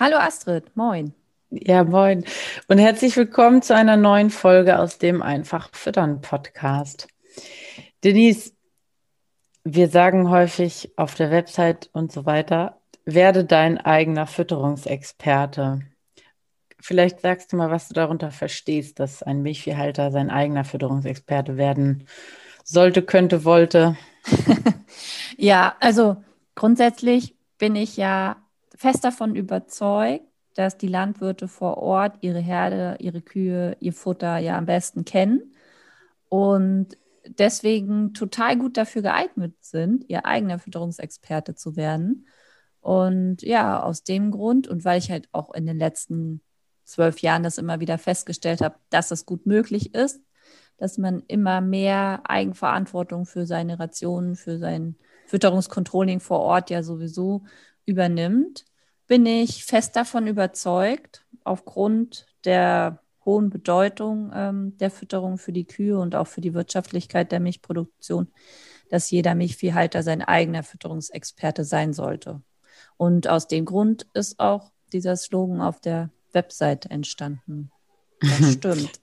Hallo Astrid, moin. Ja, moin. Und herzlich willkommen zu einer neuen Folge aus dem Einfach Füttern Podcast. Denise, wir sagen häufig auf der Website und so weiter, werde dein eigener Fütterungsexperte. Vielleicht sagst du mal, was du darunter verstehst, dass ein Milchviehhalter sein eigener Fütterungsexperte werden sollte, könnte, wollte. ja, also grundsätzlich bin ich ja fest davon überzeugt, dass die Landwirte vor Ort ihre Herde, ihre Kühe, ihr Futter ja am besten kennen und deswegen total gut dafür geeignet sind, ihr eigener Fütterungsexperte zu werden. Und ja, aus dem Grund und weil ich halt auch in den letzten zwölf Jahren das immer wieder festgestellt habe, dass es gut möglich ist, dass man immer mehr Eigenverantwortung für seine Rationen, für sein Fütterungskontrolling vor Ort ja sowieso übernimmt, bin ich fest davon überzeugt, aufgrund der hohen Bedeutung ähm, der Fütterung für die Kühe und auch für die Wirtschaftlichkeit der Milchproduktion, dass jeder Milchviehhalter sein eigener Fütterungsexperte sein sollte. Und aus dem Grund ist auch dieser Slogan auf der Website entstanden. Das stimmt.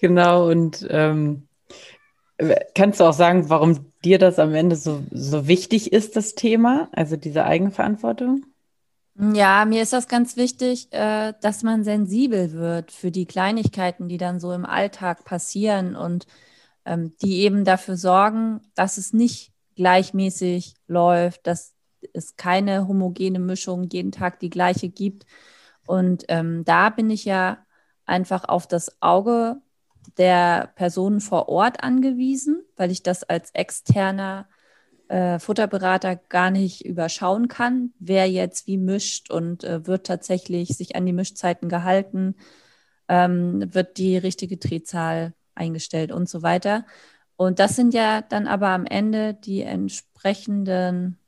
genau, und ähm, kannst du auch sagen, warum dir das am Ende so, so wichtig ist, das Thema, also diese Eigenverantwortung? Ja, mir ist das ganz wichtig, äh, dass man sensibel wird für die Kleinigkeiten, die dann so im Alltag passieren und ähm, die eben dafür sorgen, dass es nicht gleichmäßig läuft, dass es keine homogene Mischung jeden Tag die gleiche gibt, und ähm, da bin ich ja einfach auf das Auge der Personen vor Ort angewiesen, weil ich das als externer äh, Futterberater gar nicht überschauen kann, wer jetzt wie mischt und äh, wird tatsächlich sich an die Mischzeiten gehalten, ähm, wird die richtige Drehzahl eingestellt und so weiter. Und das sind ja dann aber am Ende die entsprechenden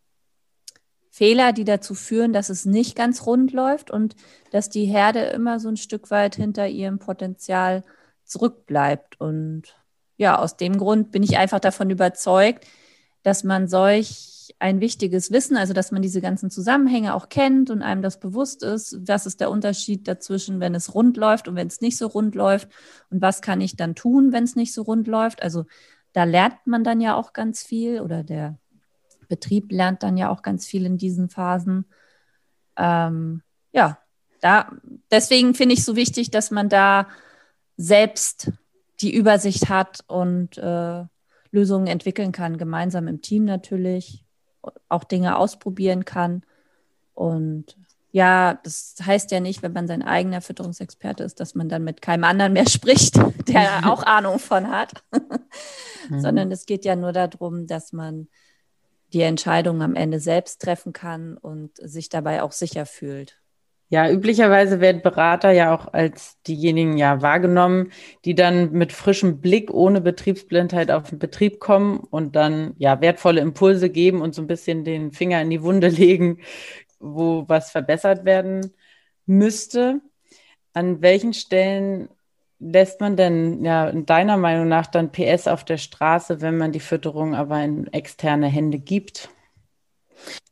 Fehler, die dazu führen, dass es nicht ganz rund läuft und dass die Herde immer so ein Stück weit hinter ihrem Potenzial zurückbleibt. Und ja, aus dem Grund bin ich einfach davon überzeugt, dass man solch ein wichtiges Wissen, also dass man diese ganzen Zusammenhänge auch kennt und einem das bewusst ist, was ist der Unterschied dazwischen, wenn es rund läuft und wenn es nicht so rund läuft und was kann ich dann tun, wenn es nicht so rund läuft. Also da lernt man dann ja auch ganz viel oder der Betrieb lernt dann ja auch ganz viel in diesen Phasen. Ähm, ja, da, deswegen finde ich es so wichtig, dass man da selbst die Übersicht hat und äh, Lösungen entwickeln kann, gemeinsam im Team natürlich, auch Dinge ausprobieren kann. Und ja, das heißt ja nicht, wenn man sein eigener Fütterungsexperte ist, dass man dann mit keinem anderen mehr spricht, der auch Ahnung von hat, mhm. sondern es geht ja nur darum, dass man die Entscheidung am Ende selbst treffen kann und sich dabei auch sicher fühlt. Ja, üblicherweise werden Berater ja auch als diejenigen ja wahrgenommen, die dann mit frischem Blick ohne Betriebsblindheit auf den Betrieb kommen und dann ja wertvolle Impulse geben und so ein bisschen den Finger in die Wunde legen, wo was verbessert werden müsste. An welchen Stellen lässt man denn ja in deiner Meinung nach dann PS auf der Straße, wenn man die Fütterung aber in externe Hände gibt?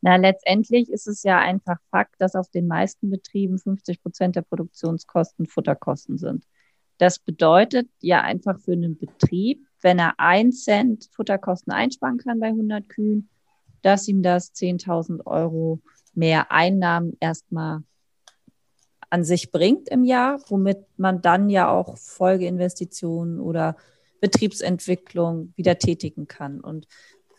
Na, letztendlich ist es ja einfach Fakt, dass auf den meisten Betrieben 50 Prozent der Produktionskosten Futterkosten sind. Das bedeutet ja einfach für einen Betrieb, wenn er ein Cent Futterkosten einsparen kann bei 100 Kühen, dass ihm das 10.000 Euro mehr Einnahmen erstmal an sich bringt im Jahr, womit man dann ja auch Folgeinvestitionen oder Betriebsentwicklung wieder tätigen kann. Und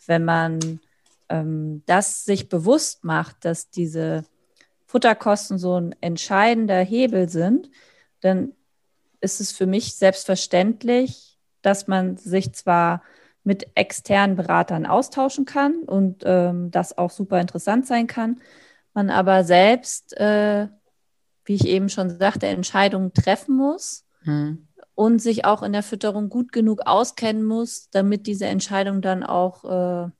wenn man ähm, das sich bewusst macht, dass diese Futterkosten so ein entscheidender Hebel sind, dann ist es für mich selbstverständlich, dass man sich zwar mit externen Beratern austauschen kann und ähm, das auch super interessant sein kann, man aber selbst, äh, wie ich eben schon sagte, Entscheidungen treffen muss hm. und sich auch in der Fütterung gut genug auskennen muss, damit diese Entscheidungen dann auch äh,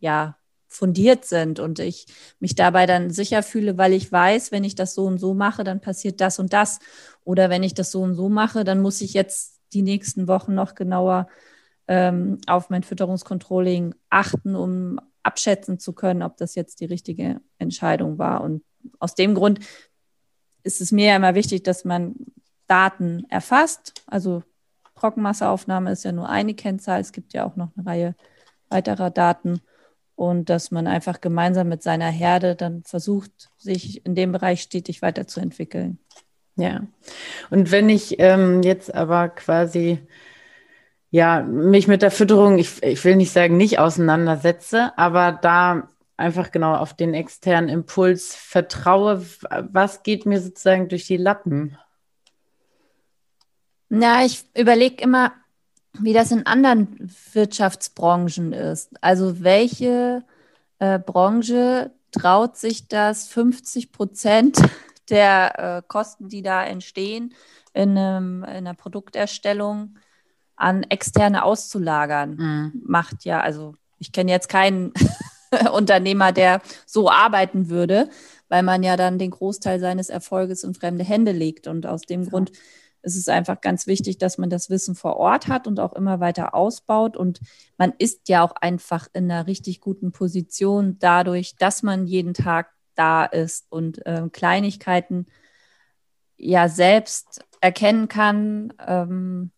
ja fundiert sind und ich mich dabei dann sicher fühle, weil ich weiß, wenn ich das so und so mache, dann passiert das und das. Oder wenn ich das so und so mache, dann muss ich jetzt die nächsten Wochen noch genauer ähm, auf mein Fütterungskontrolling achten, um abschätzen zu können, ob das jetzt die richtige Entscheidung war. Und aus dem Grund ist es mir ja immer wichtig, dass man Daten erfasst. Also Trockenmasseaufnahme ist ja nur eine Kennzahl. Es gibt ja auch noch eine Reihe weiterer Daten und dass man einfach gemeinsam mit seiner Herde dann versucht, sich in dem Bereich stetig weiterzuentwickeln. Ja, und wenn ich ähm, jetzt aber quasi ja mich mit der Fütterung, ich, ich will nicht sagen nicht auseinandersetze, aber da einfach genau auf den externen Impuls vertraue, was geht mir sozusagen durch die Lappen? Na, ich überlege immer, wie das in anderen Wirtschaftsbranchen ist. Also welche äh, Branche traut sich das 50 Prozent der äh, Kosten, die da entstehen, in, einem, in, einer Produkterstellung an Externe auszulagern? Mhm. Macht ja, also ich kenne jetzt keinen Unternehmer, der so arbeiten würde, weil man ja dann den Großteil seines Erfolges in fremde Hände legt. Und aus dem ja. Grund es ist einfach ganz wichtig, dass man das Wissen vor Ort hat und auch immer weiter ausbaut. Und man ist ja auch einfach in einer richtig guten Position dadurch, dass man jeden Tag da ist und äh, Kleinigkeiten ja selbst erkennen kann, ähm,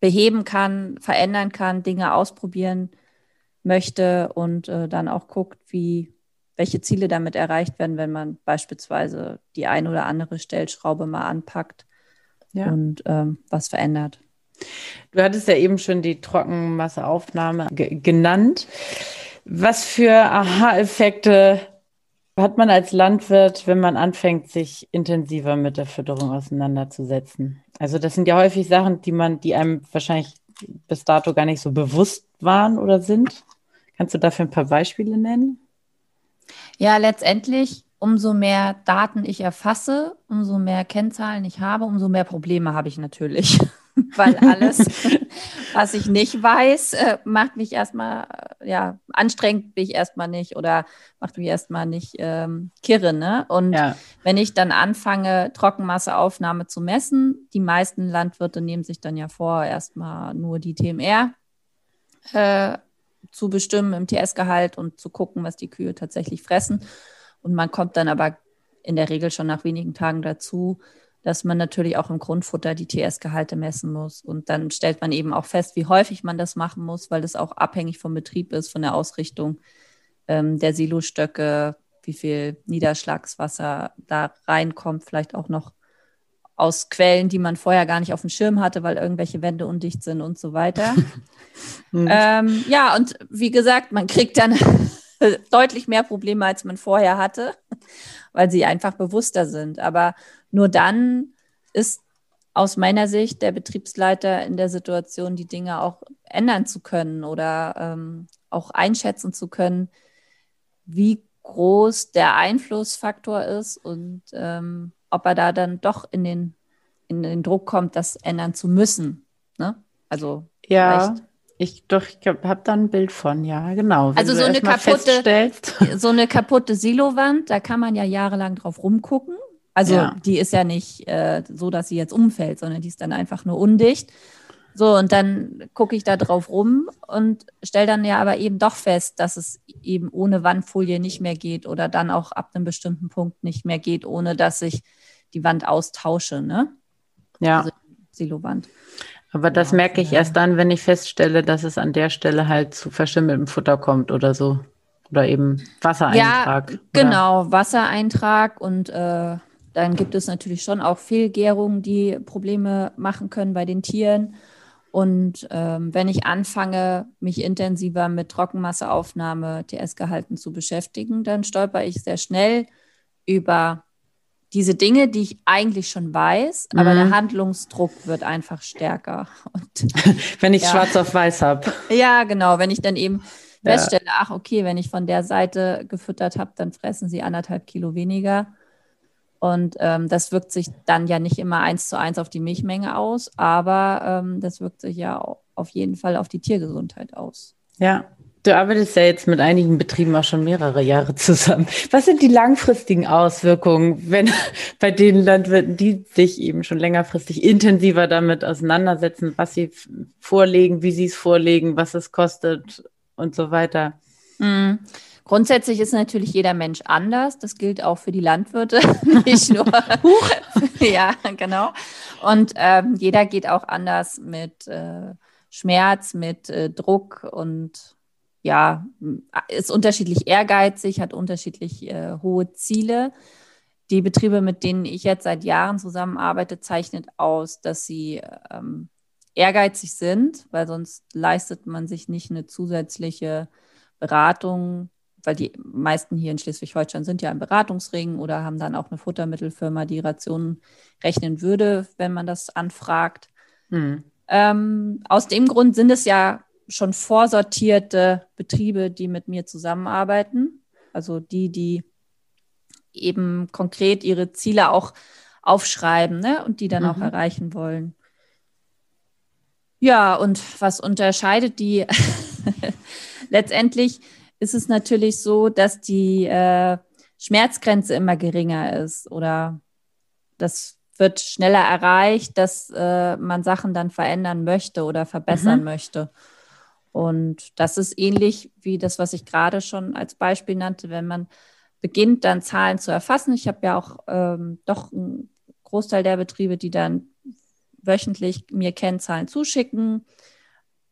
beheben kann, verändern kann, Dinge ausprobieren möchte und äh, dann auch guckt, wie welche Ziele damit erreicht werden, wenn man beispielsweise die ein oder andere Stellschraube mal anpackt ja. und ähm, was verändert. Du hattest ja eben schon die Trockenmasseaufnahme genannt. Was für Aha-Effekte hat man als Landwirt, wenn man anfängt, sich intensiver mit der Fütterung auseinanderzusetzen? Also das sind ja häufig Sachen, die man, die einem wahrscheinlich bis dato gar nicht so bewusst waren oder sind. Kannst du dafür ein paar Beispiele nennen? Ja, letztendlich umso mehr Daten ich erfasse, umso mehr Kennzahlen ich habe, umso mehr Probleme habe ich natürlich. Weil alles, was ich nicht weiß, äh, macht mich erstmal, äh, ja, anstrengend bin ich erstmal nicht oder macht mich erstmal nicht ähm, kirre. Ne? Und ja. wenn ich dann anfange, Trockenmasseaufnahme zu messen, die meisten Landwirte nehmen sich dann ja vor, erstmal nur die TMR äh, zu bestimmen im TS-Gehalt und zu gucken, was die Kühe tatsächlich fressen. Und man kommt dann aber in der Regel schon nach wenigen Tagen dazu, dass man natürlich auch im Grundfutter die TS-Gehalte messen muss. Und dann stellt man eben auch fest, wie häufig man das machen muss, weil das auch abhängig vom Betrieb ist, von der Ausrichtung ähm, der Silostöcke, wie viel Niederschlagswasser da reinkommt, vielleicht auch noch aus Quellen, die man vorher gar nicht auf dem Schirm hatte, weil irgendwelche Wände undicht sind und so weiter. mhm. ähm, ja, und wie gesagt, man kriegt dann deutlich mehr Probleme, als man vorher hatte, weil sie einfach bewusster sind. Aber nur dann ist aus meiner Sicht der Betriebsleiter in der Situation, die Dinge auch ändern zu können oder ähm, auch einschätzen zu können, wie groß der Einflussfaktor ist und ähm, ob er da dann doch in den, in den Druck kommt, das ändern zu müssen. Ne? Also ja. Ich doch, ich habe da ein Bild von, ja, genau. Wenn also so eine kaputte, so eine kaputte Silowand, da kann man ja jahrelang drauf rumgucken. Also ja. die ist ja nicht äh, so, dass sie jetzt umfällt, sondern die ist dann einfach nur undicht. So, und dann gucke ich da drauf rum und stelle dann ja aber eben doch fest, dass es eben ohne Wandfolie nicht mehr geht oder dann auch ab einem bestimmten Punkt nicht mehr geht, ohne dass ich die Wand austausche, ne? Ja. Also Silowand. Aber das ja, merke ich ja. erst dann, wenn ich feststelle, dass es an der Stelle halt zu verschimmeltem Futter kommt oder so. Oder eben Wassereintrag. Ja, genau, Wassereintrag und äh, dann gibt es natürlich schon auch Fehlgärungen, die Probleme machen können bei den Tieren. Und ähm, wenn ich anfange, mich intensiver mit Trockenmasseaufnahme, TS-Gehalten zu beschäftigen, dann stolper ich sehr schnell über diese Dinge, die ich eigentlich schon weiß, aber der mhm. Handlungsdruck wird einfach stärker. Und, wenn ich ja. schwarz auf weiß habe. Ja, genau. Wenn ich dann eben ja. feststelle, ach okay, wenn ich von der Seite gefüttert habe, dann fressen sie anderthalb Kilo weniger. Und ähm, das wirkt sich dann ja nicht immer eins zu eins auf die Milchmenge aus, aber ähm, das wirkt sich ja auf jeden Fall auf die Tiergesundheit aus. Ja, du arbeitest ja jetzt mit einigen Betrieben auch schon mehrere Jahre zusammen. Was sind die langfristigen Auswirkungen, wenn bei den Landwirten, die sich eben schon längerfristig intensiver damit auseinandersetzen, was sie vorlegen, wie sie es vorlegen, was es kostet und so weiter? Mhm. Grundsätzlich ist natürlich jeder Mensch anders. Das gilt auch für die Landwirte, nicht nur. ja, genau. Und ähm, jeder geht auch anders mit äh, Schmerz, mit äh, Druck und ja, ist unterschiedlich ehrgeizig, hat unterschiedlich äh, hohe Ziele. Die Betriebe, mit denen ich jetzt seit Jahren zusammenarbeite, zeichnet aus, dass sie ähm, ehrgeizig sind, weil sonst leistet man sich nicht eine zusätzliche Beratung weil die meisten hier in Schleswig-Holstein sind ja im Beratungsring oder haben dann auch eine Futtermittelfirma, die Rationen rechnen würde, wenn man das anfragt. Hm. Ähm, aus dem Grund sind es ja schon vorsortierte Betriebe, die mit mir zusammenarbeiten. Also die, die eben konkret ihre Ziele auch aufschreiben ne? und die dann mhm. auch erreichen wollen. Ja, und was unterscheidet die letztendlich? ist es natürlich so, dass die äh, Schmerzgrenze immer geringer ist oder das wird schneller erreicht, dass äh, man Sachen dann verändern möchte oder verbessern mhm. möchte. Und das ist ähnlich wie das, was ich gerade schon als Beispiel nannte, wenn man beginnt, dann Zahlen zu erfassen. Ich habe ja auch ähm, doch einen Großteil der Betriebe, die dann wöchentlich mir Kennzahlen zuschicken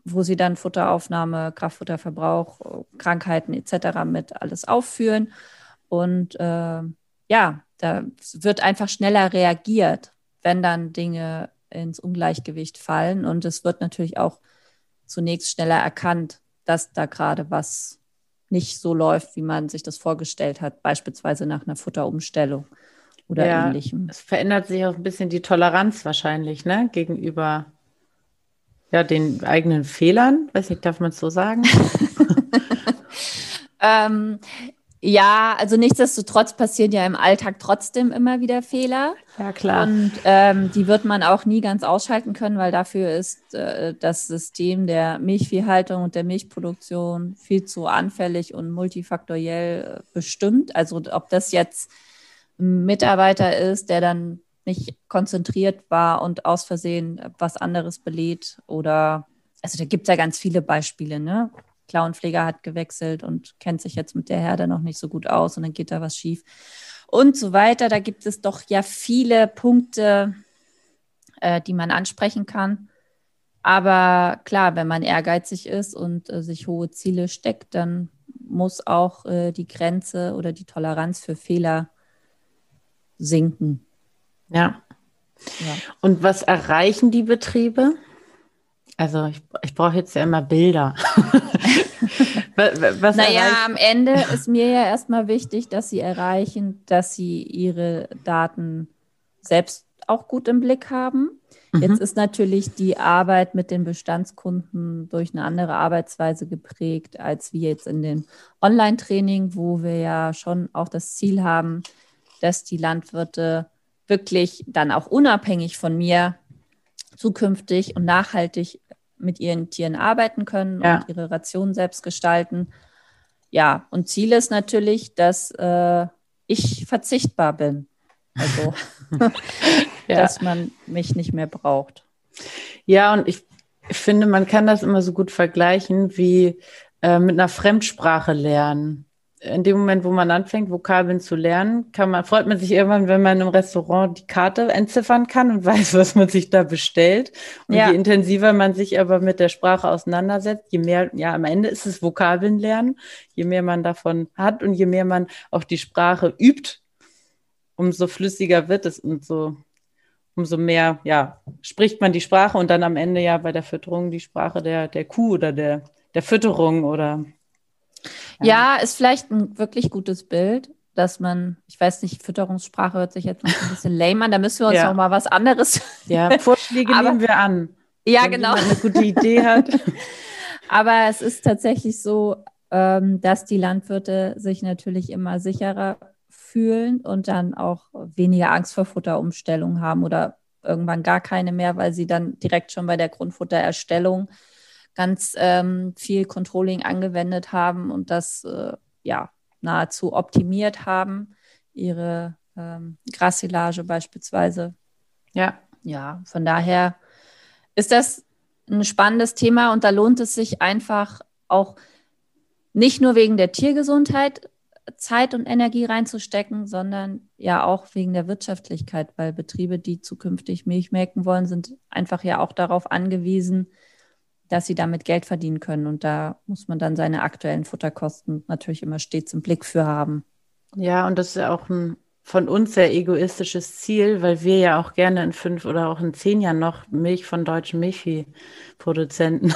wo sie dann Futteraufnahme, Kraftfutterverbrauch, Krankheiten etc. mit alles aufführen. Und äh, ja, da wird einfach schneller reagiert, wenn dann Dinge ins Ungleichgewicht fallen. Und es wird natürlich auch zunächst schneller erkannt, dass da gerade was nicht so läuft, wie man sich das vorgestellt hat, beispielsweise nach einer Futterumstellung oder ja, ähnlichem. Es verändert sich auch ein bisschen die Toleranz wahrscheinlich, ne, gegenüber ja, den eigenen Fehlern. Weiß nicht, darf man es so sagen? ähm, ja, also nichtsdestotrotz passieren ja im Alltag trotzdem immer wieder Fehler. Ja, klar. Und ähm, die wird man auch nie ganz ausschalten können, weil dafür ist äh, das System der Milchviehhaltung und der Milchproduktion viel zu anfällig und multifaktoriell äh, bestimmt. Also ob das jetzt ein Mitarbeiter ist, der dann nicht konzentriert war und aus Versehen was anderes belädt oder, also da gibt es ja ganz viele Beispiele, ne? Klauenpfleger hat gewechselt und kennt sich jetzt mit der Herde noch nicht so gut aus und dann geht da was schief und so weiter. Da gibt es doch ja viele Punkte, äh, die man ansprechen kann. Aber klar, wenn man ehrgeizig ist und äh, sich hohe Ziele steckt, dann muss auch äh, die Grenze oder die Toleranz für Fehler sinken. Ja. ja. Und was erreichen die Betriebe? Also ich, ich brauche jetzt ja immer Bilder. was, was naja, erreicht? am Ende ist mir ja erstmal wichtig, dass sie erreichen, dass sie ihre Daten selbst auch gut im Blick haben. Mhm. Jetzt ist natürlich die Arbeit mit den Bestandskunden durch eine andere Arbeitsweise geprägt, als wie jetzt in dem Online-Training, wo wir ja schon auch das Ziel haben, dass die Landwirte wirklich dann auch unabhängig von mir zukünftig und nachhaltig mit ihren Tieren arbeiten können ja. und ihre Ration selbst gestalten. Ja, und Ziel ist natürlich, dass äh, ich verzichtbar bin. Also, ja. dass man mich nicht mehr braucht. Ja, und ich, finde, man kann das immer so gut vergleichen wie äh, mit einer Fremdsprache lernen in dem Moment, wo man anfängt, Vokabeln zu lernen, kann man, freut man sich irgendwann, wenn man im Restaurant die Karte entziffern kann und weiß, was man sich da bestellt. Und ja. je intensiver man sich aber mit der Sprache auseinandersetzt, je mehr, ja, am Ende ist es Vokabeln lernen, je mehr man davon hat und je mehr man auch die Sprache übt, umso flüssiger wird es und so, umso mehr, ja, spricht man die Sprache und dann am Ende ja bei der Fütterung die Sprache der, der Kuh oder der, der Fütterung oder. Ja. ist vielleicht ein wirklich gutes Bild, dass man, ich weiß nicht, Fütterungssprache hört sich jetzt noch ein bisschen lame an, da müssen wir uns ja. noch mal was anderes. Ja, Vorschläge Aber, nehmen wir an. Ja, genau. Wenn eine gute Idee hat. Aber es ist tatsächlich so, ähm, dass die Landwirte sich natürlich immer sicherer fühlen und dann auch weniger Angst vor Futterumstellung haben oder irgendwann gar keine mehr, weil sie dann direkt schon bei der Grundfuttererstellung ganz ähm, viel Controlling angewendet haben und das äh, ja nahezu optimiert haben, ihre ähm, Grassilage beispielsweise. Ja. Ja, von daher ist das ein spannendes Thema und da lohnt es sich einfach auch nicht nur wegen der Tiergesundheit Zeit und Energie reinzustecken, sondern ja auch wegen der Wirtschaftlichkeit, weil Betriebe, die zukünftig Milch melken wollen, sind einfach ja auch darauf angewiesen, dass sie damit Geld verdienen können. Und da muss man dann seine aktuellen Futterkosten natürlich immer stets im Blick für haben. Ja, und das ist ja auch ein von uns sehr egoistisches Ziel, weil wir ja auch gerne in fünf oder auch in zehn Jahren noch Milch von deutschen Milchviehproduzenten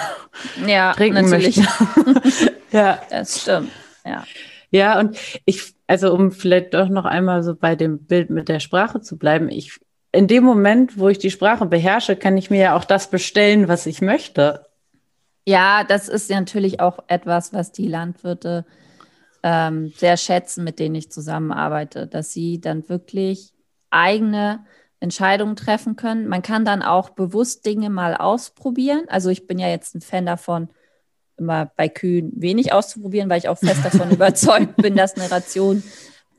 ja, trinken natürlich. möchten. ja, das stimmt. Ja. Ja, und ich, also um vielleicht doch noch einmal so bei dem Bild mit der Sprache zu bleiben, ich, in dem Moment, wo ich die Sprache beherrsche, kann ich mir ja auch das bestellen, was ich möchte. Ja, das ist natürlich auch etwas, was die Landwirte ähm, sehr schätzen, mit denen ich zusammenarbeite, dass sie dann wirklich eigene Entscheidungen treffen können. Man kann dann auch bewusst Dinge mal ausprobieren. Also ich bin ja jetzt ein Fan davon, immer bei Kühen wenig auszuprobieren, weil ich auch fest davon überzeugt bin, dass eine Ration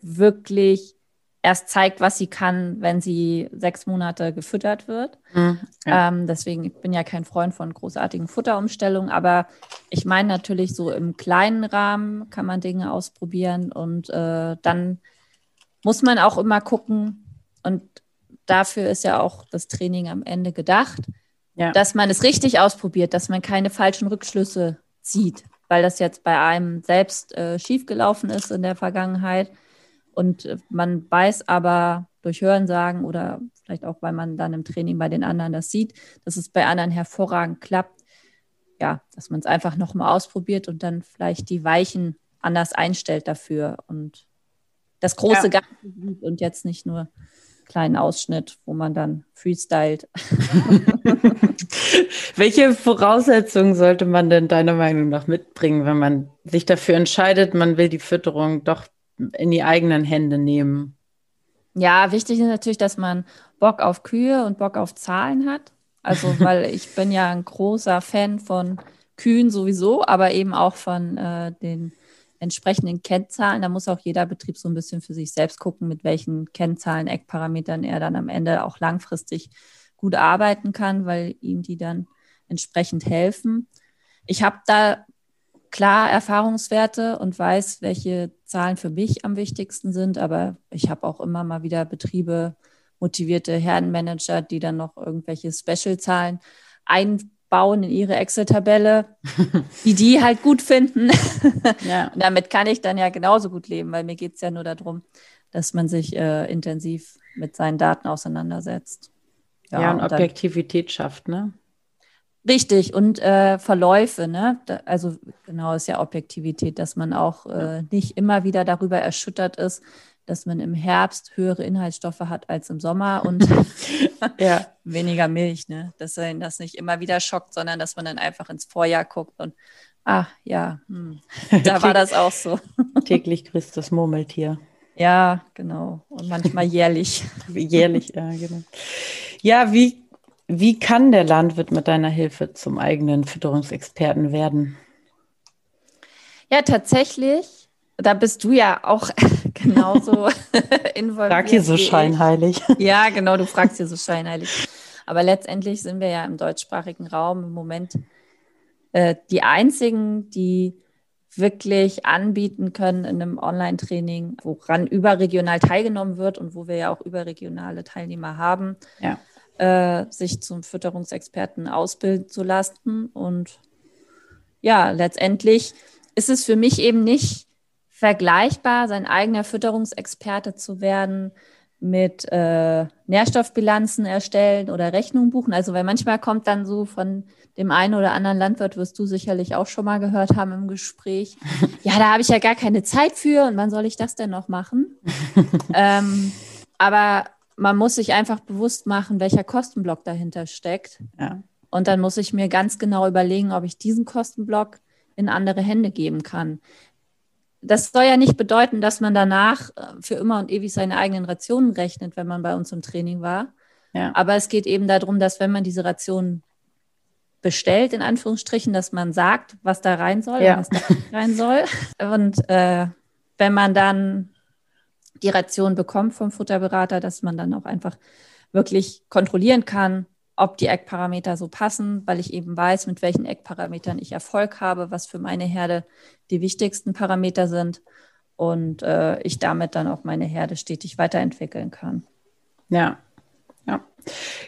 wirklich erst zeigt, was sie kann, wenn sie sechs Monate gefüttert wird. Mhm, ähm, deswegen, ich bin ja kein Freund von großartigen Futterumstellungen, aber ich meine natürlich so im kleinen Rahmen kann man Dinge ausprobieren und äh, dann muss man auch immer gucken und dafür ist ja auch das Training am Ende gedacht, ja. dass man es richtig ausprobiert, dass man keine falschen Rückschlüsse zieht, weil das jetzt bei einem selbst äh, schiefgelaufen ist in der Vergangenheit und äh, man weiß aber durch Hörensagen oder vielleicht auch, weil man dann im Training bei den anderen das sieht, dass es bei anderen hervorragend klappt. Ja, dass man es einfach nochmal ausprobiert und dann vielleicht die Weichen anders einstellt dafür und das große ja. Ganze sieht und jetzt nicht nur einen kleinen Ausschnitt, wo man dann freestylt. Welche Voraussetzungen sollte man denn deiner Meinung nach mitbringen, wenn man sich dafür entscheidet, man will die Fütterung doch in die eigenen Hände nehmen? Ja, wichtig ist natürlich, dass man Bock auf Kühe und Bock auf Zahlen hat. Also, weil ich bin ja ein großer Fan von Kühen sowieso, aber eben auch von äh, den entsprechenden Kennzahlen. Da muss auch jeder Betrieb so ein bisschen für sich selbst gucken, mit welchen Kennzahlen, Eckparametern er dann am Ende auch langfristig gut arbeiten kann, weil ihm die dann entsprechend helfen. Ich habe da klar Erfahrungswerte und weiß, welche Zahlen für mich am wichtigsten sind, aber ich habe auch immer mal wieder Betriebe, motivierte Herdenmanager, die dann noch irgendwelche Special-Zahlen einbauen in ihre Excel-Tabelle, die die halt gut finden. Ja. damit kann ich dann ja genauso gut leben, weil mir geht es ja nur darum, dass man sich äh, intensiv mit seinen Daten auseinandersetzt. Ja, ja und, und Objektivität schafft, ne? Richtig, und äh, Verläufe, ne? Da, also genau ist ja Objektivität, dass man auch äh, nicht immer wieder darüber erschüttert ist, dass man im Herbst höhere Inhaltsstoffe hat als im Sommer und ja. weniger Milch, ne? Dass einen das nicht immer wieder schockt, sondern dass man dann einfach ins Vorjahr guckt und ah ja, hm, da war das auch so. Täglich grüßt das Murmeltier. Ja, genau. Und manchmal jährlich. jährlich, ja, genau. Ja, wie, wie kann der Landwirt mit deiner Hilfe zum eigenen Fütterungsexperten werden? Ja, tatsächlich. Da bist du ja auch genauso involviert. Frag hier so scheinheilig. Ja, genau, du fragst hier so scheinheilig. Aber letztendlich sind wir ja im deutschsprachigen Raum im Moment äh, die einzigen, die wirklich anbieten können in einem Online-Training, woran überregional teilgenommen wird und wo wir ja auch überregionale Teilnehmer haben, ja. Äh, sich zum Fütterungsexperten ausbilden zu lassen. Und ja, letztendlich ist es für mich eben nicht vergleichbar, sein eigener Fütterungsexperte zu werden, mit äh, Nährstoffbilanzen erstellen oder Rechnungen buchen. Also weil manchmal kommt dann so von dem einen oder anderen Landwirt, wirst du sicherlich auch schon mal gehört haben im Gespräch, ja, da habe ich ja gar keine Zeit für und wann soll ich das denn noch machen? ähm, aber man muss sich einfach bewusst machen, welcher Kostenblock dahinter steckt. Ja. Und dann muss ich mir ganz genau überlegen, ob ich diesen Kostenblock in andere Hände geben kann. Das soll ja nicht bedeuten, dass man danach äh, für immer und ewig seine eigenen Rationen rechnet, wenn man bei uns im Training war. Ja. Aber es geht eben darum, dass wenn man diese Rationen bestellt, in Anführungsstrichen, dass man sagt, was da rein soll ja. was da rein soll. Und äh, wenn man dann die Ration bekommt vom Futterberater, dass man dann auch einfach wirklich kontrollieren kann, ob die Eckparameter so passen, weil ich eben weiß, mit welchen Eckparametern ich Erfolg habe, was für meine Herde die wichtigsten Parameter sind und äh, ich damit dann auch meine Herde stetig weiterentwickeln kann. Ja,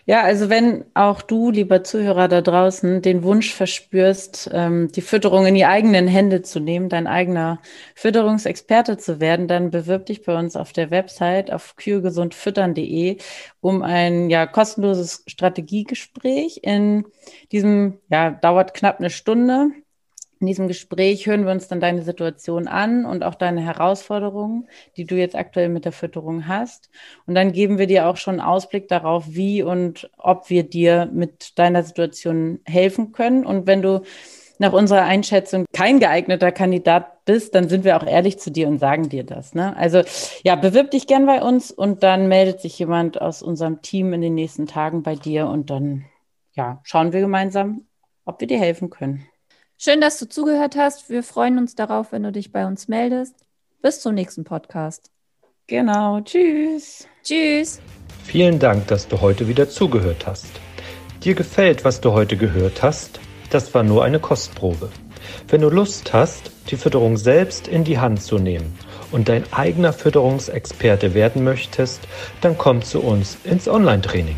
ja. Also wenn auch du, lieber Zuhörer da draußen, den Wunsch verspürst, ähm, die Fütterung in die eigenen Hände zu nehmen, dein eigener Fütterungsexperte zu werden, dann bewirb dich bei uns auf der Website auf kühegesundfüttern.de um ein ja kostenloses Strategiegespräch. In diesem ja dauert knapp eine Stunde. In diesem Gespräch hören wir uns dann deine Situation an und auch deine Herausforderungen, die du jetzt aktuell mit der Fütterung hast. Und dann geben wir dir auch schon einen Ausblick darauf, wie und ob wir dir mit deiner Situation helfen können. Und wenn du nach unserer Einschätzung kein geeigneter Kandidat bist, dann sind wir auch ehrlich zu dir und sagen dir das. Ne? Also ja, bewirb dich gern bei uns und dann meldet sich jemand aus unserem Team in den nächsten Tagen bei dir und dann ja, schauen wir gemeinsam, ob wir dir helfen können. Schön, dass du zugehört hast. Wir freuen uns darauf, wenn du dich bei uns meldest. Bis zum nächsten Podcast. Genau. Tschüss. Tschüss. Vielen Dank, dass du heute wieder zugehört hast. Dir gefällt, was du heute gehört hast? Das war nur eine Kostprobe. Wenn du Lust hast, die Fütterung selbst in die Hand zu nehmen und dein eigener Fütterungsexperte werden möchtest, dann komm zu uns ins Online-Training.